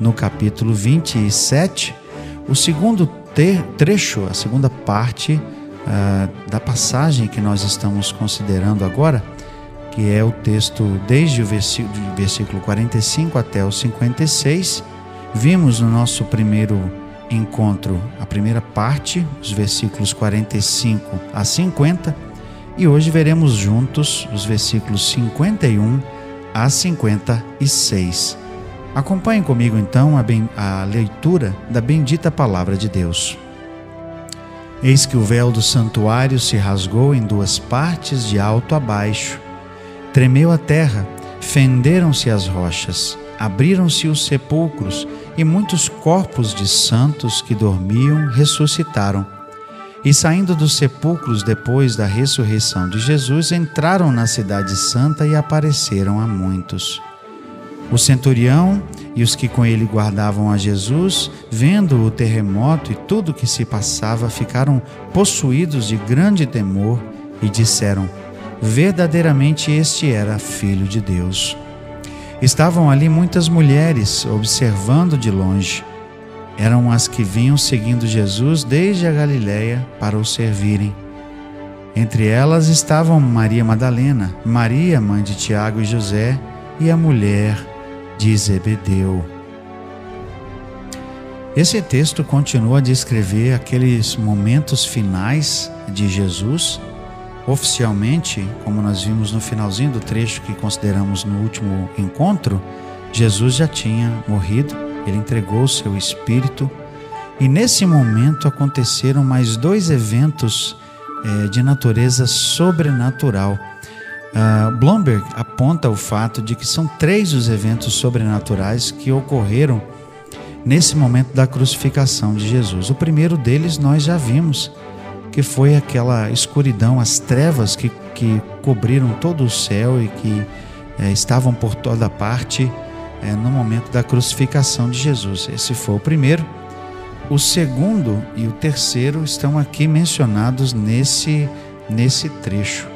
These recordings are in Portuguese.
no capítulo 27, o segundo trecho, a segunda parte uh, da passagem que nós estamos considerando agora, que é o texto desde o versículo, versículo 45 até o 56. Vimos no nosso primeiro encontro a primeira parte, os versículos 45 a 50, e hoje veremos juntos os versículos 51 a 56. Acompanhe comigo então a, a leitura da bendita palavra de Deus. Eis que o véu do santuário se rasgou em duas partes, de alto a baixo. Tremeu a terra, fenderam-se as rochas, abriram-se os sepulcros, e muitos corpos de santos que dormiam ressuscitaram. E saindo dos sepulcros depois da ressurreição de Jesus, entraram na Cidade Santa e apareceram a muitos. O centurião e os que com ele guardavam a Jesus, vendo o terremoto e tudo o que se passava, ficaram possuídos de grande temor e disseram: Verdadeiramente este era filho de Deus. Estavam ali muitas mulheres observando de longe. Eram as que vinham seguindo Jesus desde a Galiléia para o servirem. Entre elas estavam Maria Madalena, Maria, mãe de Tiago e José, e a mulher de Zebedeu. Esse texto continua a descrever aqueles momentos finais de Jesus. Oficialmente, como nós vimos no finalzinho do trecho que consideramos no último encontro, Jesus já tinha morrido, ele entregou o seu espírito e nesse momento aconteceram mais dois eventos eh, de natureza sobrenatural Uh, Blomberg aponta o fato de que são três os eventos sobrenaturais que ocorreram nesse momento da crucificação de Jesus. O primeiro deles nós já vimos, que foi aquela escuridão, as trevas que, que cobriram todo o céu e que eh, estavam por toda parte eh, no momento da crucificação de Jesus. Esse foi o primeiro. O segundo e o terceiro estão aqui mencionados nesse, nesse trecho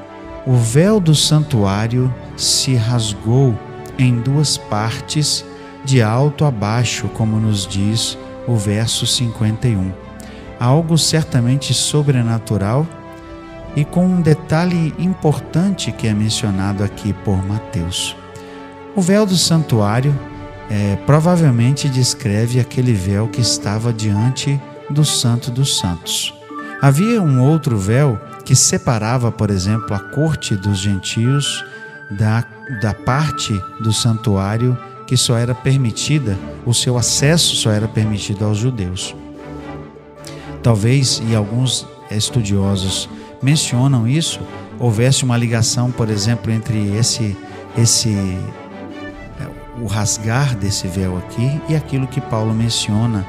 o véu do santuário se rasgou em duas partes, de alto a baixo, como nos diz o verso 51. Algo certamente sobrenatural e com um detalhe importante que é mencionado aqui por Mateus. O véu do santuário é, provavelmente descreve aquele véu que estava diante do Santo dos Santos. Havia um outro véu que separava, por exemplo, a corte dos gentios da, da parte do santuário que só era permitida, o seu acesso só era permitido aos judeus. Talvez, e alguns estudiosos mencionam isso, houvesse uma ligação, por exemplo, entre esse, esse é, o rasgar desse véu aqui e aquilo que Paulo menciona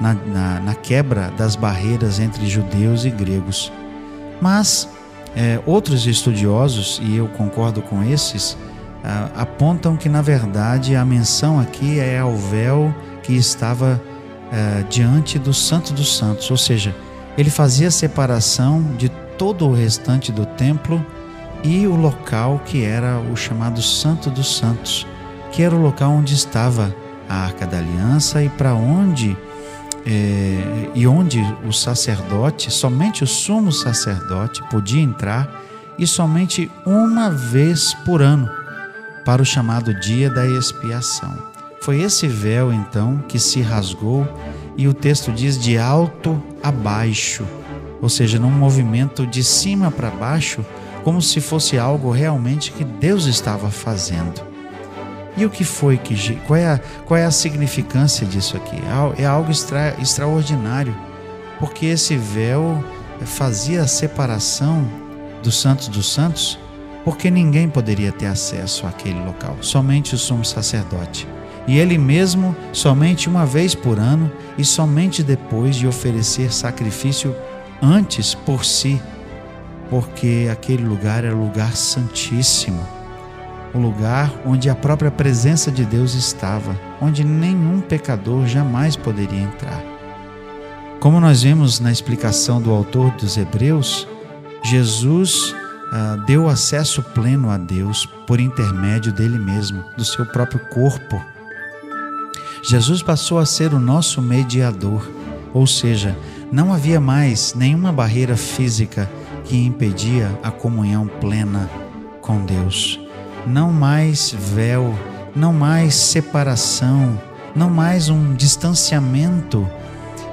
na, na, na quebra das barreiras entre judeus e gregos. Mas é, outros estudiosos, e eu concordo com esses, apontam que na verdade a menção aqui é ao véu que estava é, diante do Santo dos Santos, ou seja, ele fazia separação de todo o restante do templo e o local que era o chamado Santo dos Santos, que era o local onde estava a Arca da Aliança e para onde é, e onde o sacerdote, somente o sumo sacerdote, podia entrar e somente uma vez por ano, para o chamado dia da expiação. Foi esse véu então que se rasgou e o texto diz de alto a baixo, ou seja, num movimento de cima para baixo, como se fosse algo realmente que Deus estava fazendo. E o que foi que. Qual é a, qual é a significância disso aqui? É algo extra, extraordinário, porque esse véu fazia a separação dos santos dos santos, porque ninguém poderia ter acesso àquele local, somente o sumo sacerdote. e ele mesmo somente uma vez por ano e somente depois de oferecer sacrifício antes por si, porque aquele lugar era lugar santíssimo, o lugar onde a própria presença de Deus estava, onde nenhum pecador jamais poderia entrar. Como nós vemos na explicação do autor dos Hebreus, Jesus ah, deu acesso pleno a Deus por intermédio dele mesmo, do seu próprio corpo Jesus passou a ser o nosso mediador, ou seja, não havia mais nenhuma barreira física que impedia a comunhão plena com Deus. Não mais véu, não mais separação, não mais um distanciamento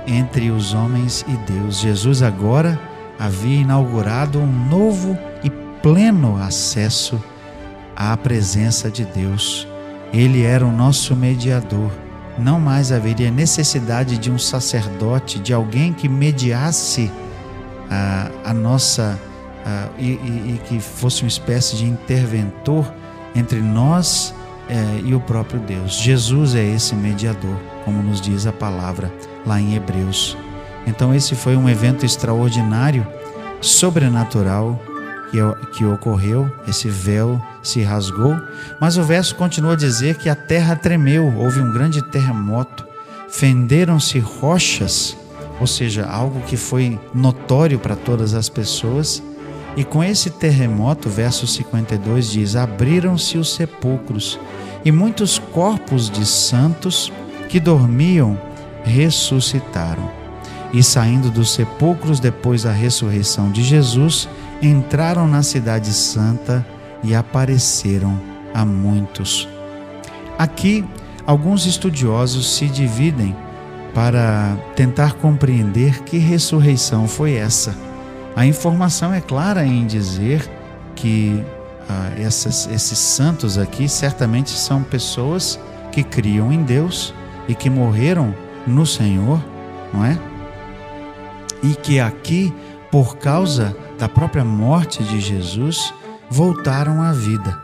entre os homens e Deus. Jesus agora havia inaugurado um novo e pleno acesso à presença de Deus. Ele era o nosso mediador não mais haveria necessidade de um sacerdote, de alguém que mediasse a, a nossa a, e, e, e, que fosse uma espécie de interventor entre nós é, e o próprio Deus. Jesus é esse mediador, como nos diz a palavra lá em Hebreus. Então, esse foi um evento extraordinário, sobrenatural, que, que ocorreu, esse véu se rasgou, mas o verso continua a dizer que a terra tremeu, houve um grande terremoto, fenderam-se rochas, ou seja, algo que foi notório para todas as pessoas. E com esse terremoto, verso 52 diz: Abriram-se os sepulcros, e muitos corpos de santos que dormiam ressuscitaram. E saindo dos sepulcros depois da ressurreição de Jesus, entraram na Cidade Santa e apareceram a muitos. Aqui, alguns estudiosos se dividem para tentar compreender que ressurreição foi essa. A informação é clara em dizer que ah, essas, esses santos aqui certamente são pessoas que criam em Deus e que morreram no Senhor, não é? E que aqui, por causa da própria morte de Jesus voltaram à vida.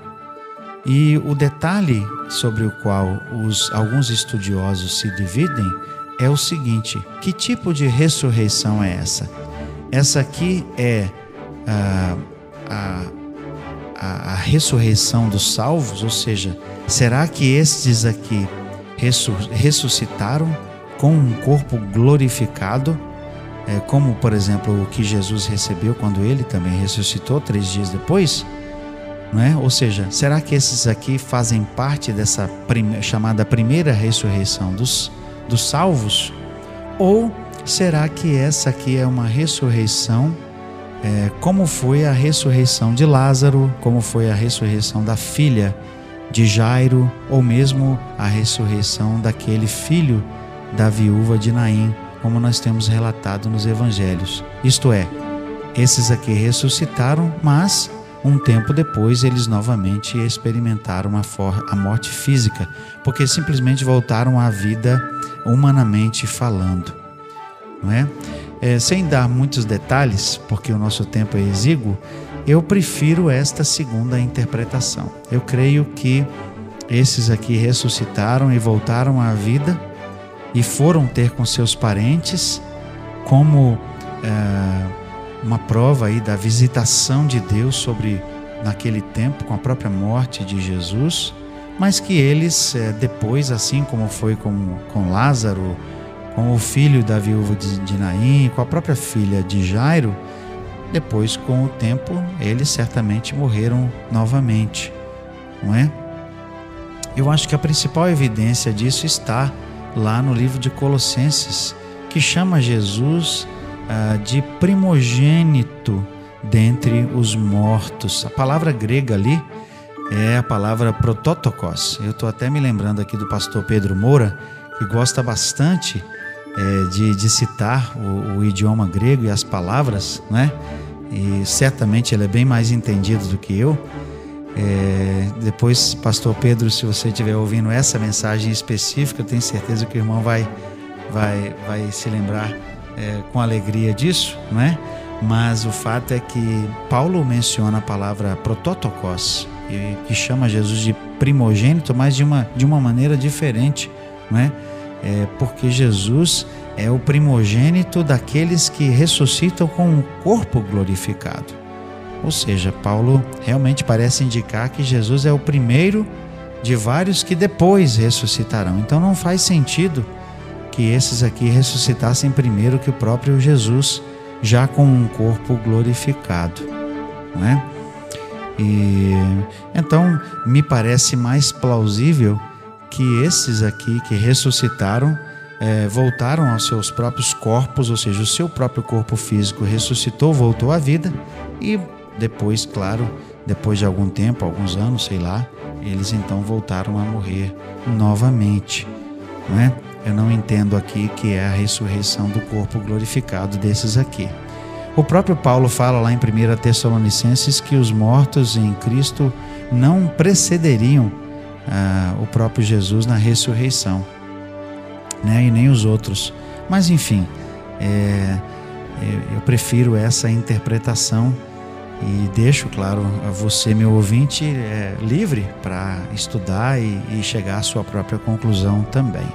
E o detalhe sobre o qual os, alguns estudiosos se dividem é o seguinte: que tipo de ressurreição é essa? Essa aqui é a, a, a, a ressurreição dos salvos, ou seja, será que estes aqui ressuscitaram com um corpo glorificado? é, como por exemplo o que Jesus recebeu quando ele também ressuscitou três dias depois, é? Ou seja, será que esses aqui fazem parte dessa chamada primeira ressurreição dos, dos salvos? Ou será que essa aqui é uma ressurreição é, como foi a ressurreição de Lázaro, como foi a ressurreição da filha de Jairo, ou mesmo a ressurreição daquele filho da viúva de Naim, como nós temos relatado nos evangelhos. Isto é, esses aqui ressuscitaram, mas um tempo depois eles novamente experimentaram a, a morte física, porque simplesmente voltaram à vida humanamente falando. Não é? é? sem dar muitos detalhes, porque o nosso tempo é exíguo, eu prefiro esta segunda interpretação. Eu creio que esses aqui ressuscitaram e voltaram à vida e foram ter com seus parentes como é, uma prova aí da visitação de Deus sobre naquele tempo com a própria morte de Jesus, mas que eles é, depois, assim como foi com, com Lázaro, com o filho da viúva de, Naim, com a própria filha de Jairo, depois com o tempo eles certamente morreram novamente, não é? Eu acho que a principal evidência disso está lá no livro de Colossenses, que chama Jesus ah, de primogênito dentre os mortos. A palavra grega ali é a palavra prototokos. Eu estou até me lembrando aqui do pastor Pedro Moura, que gosta bastante é, de, de, citar o, o, idioma grego e as palavras, né? E certamente ele é bem mais entendido do que eu. É, depois, Pastor Pedro, se você estiver ouvindo essa mensagem específica, eu tenho certeza que o irmão vai, vai, vai se lembrar é, com alegria disso, não é? Mas o fato é que Paulo menciona a palavra prototokos que chama Jesus de primogênito, mas de uma, de uma maneira diferente, não é? porque Jesus é o primogênito daqueles que ressuscitam com um corpo glorificado. Ou seja, Paulo realmente parece indicar que Jesus é o primeiro de vários que depois ressuscitarão. Então não faz sentido que esses aqui ressuscitassem primeiro que o próprio Jesus, já com um corpo glorificado, não é? E então me parece mais plausível que esses aqui que ressuscitaram é, voltaram aos seus próprios corpos, ou seja, o seu próprio corpo físico ressuscitou, voltou à vida e depois, claro, depois de algum tempo, alguns anos, sei lá, eles então voltaram a morrer novamente, não é? Eu não entendo aqui que é a ressurreição do corpo glorificado desses aqui. O próprio Paulo fala lá em 1 Tessalonicenses que os mortos em Cristo não precederiam ah, o próprio Jesus na ressurreição, né? e nem os outros. Mas enfim, é, é eu prefiro essa interpretação e deixo, claro, a você, meu ouvinte, é, livre para estudar e, e chegar à sua própria conclusão também.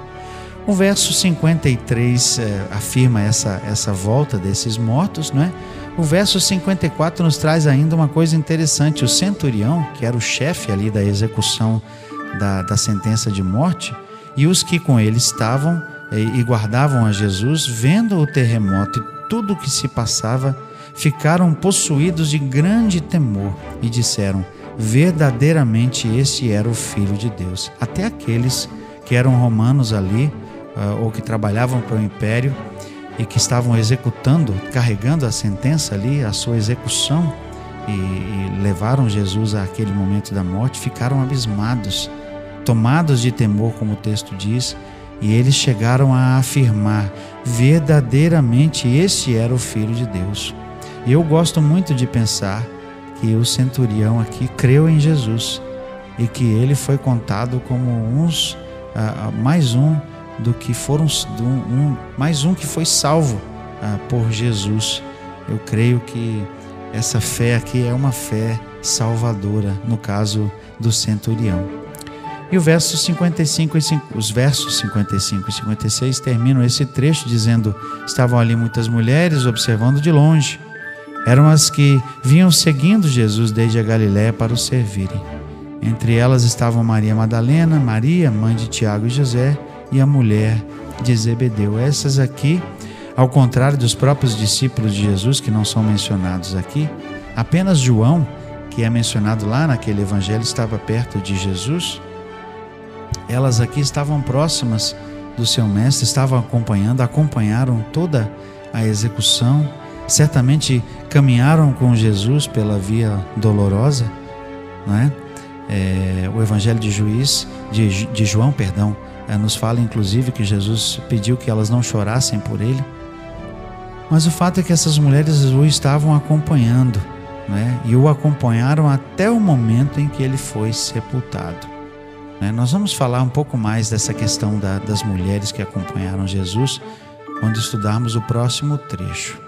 O verso 53 é, afirma essa, essa volta desses mortos, não é? O verso 54 nos traz ainda uma coisa interessante. O centurião, que era o chefe ali da execução da, da sentença de morte, e os que com ele estavam e, e guardavam a Jesus, vendo o terremoto e tudo o que se passava, ficaram possuídos de grande temor e disseram: Verdadeiramente este era o Filho de Deus. Até aqueles que eram romanos ali, uh, ou que trabalhavam para o império e que estavam executando, carregando a sentença ali, a sua execução, e, e levaram Jesus àquele momento da morte, ficaram abismados, tomados de temor, como o texto diz, e eles chegaram a afirmar: verdadeiramente este era o Filho de Deus. E eu gosto muito de pensar que o centurião aqui creu em Jesus e que ele foi contado como uns uh, mais um do que foram um, mais um que foi salvo uh, por Jesus. Eu creio que essa fé aqui é uma fé salvadora, no caso do centurião. E o verso 55 e os versos 55 e 56 terminam esse trecho dizendo: Estavam ali muitas mulheres observando de longe. Eram as que vinham seguindo Jesus desde a Galiléia para o servirem. Entre elas estavam Maria Madalena, Maria, mãe de Tiago e José, e a mulher de Zebedeu. Essas aqui, ao contrário dos próprios discípulos de Jesus, que não são mencionados aqui, apenas João, que é mencionado lá naquele evangelho, estava perto de Jesus. Elas aqui estavam próximas do seu mestre, estavam acompanhando, acompanharam toda a execução certamente caminharam com Jesus pela via dolorosa, não é? é o Evangelho de Juiz, de, de João, perdão, é, nos fala inclusive que Jesus pediu que elas não chorassem por ele. Mas o fato é que essas mulheres o estavam acompanhando, né? e o acompanharam até o momento em que ele foi sepultado. Né? Nós vamos falar um pouco mais dessa questão da, das mulheres que acompanharam Jesus quando estudarmos o próximo trecho.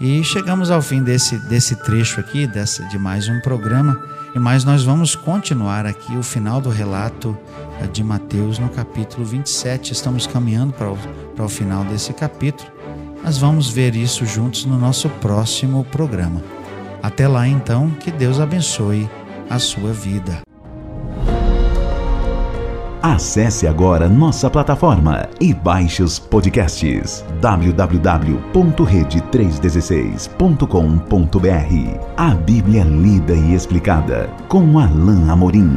E chegamos ao fim desse, desse trecho aqui, dessa, de mais um programa, e mais nós vamos continuar aqui o final do relato eh, de Mateus no capítulo 27. Estamos caminhando para o, para o final desse capítulo. Nós vamos ver isso juntos no nosso próximo programa. Até lá, então, que Deus abençoe a sua vida. Acesse agora nossa plataforma e baixe os podcasts www.rede316.com.br. A Bíblia lida e explicada com Alain Amorim.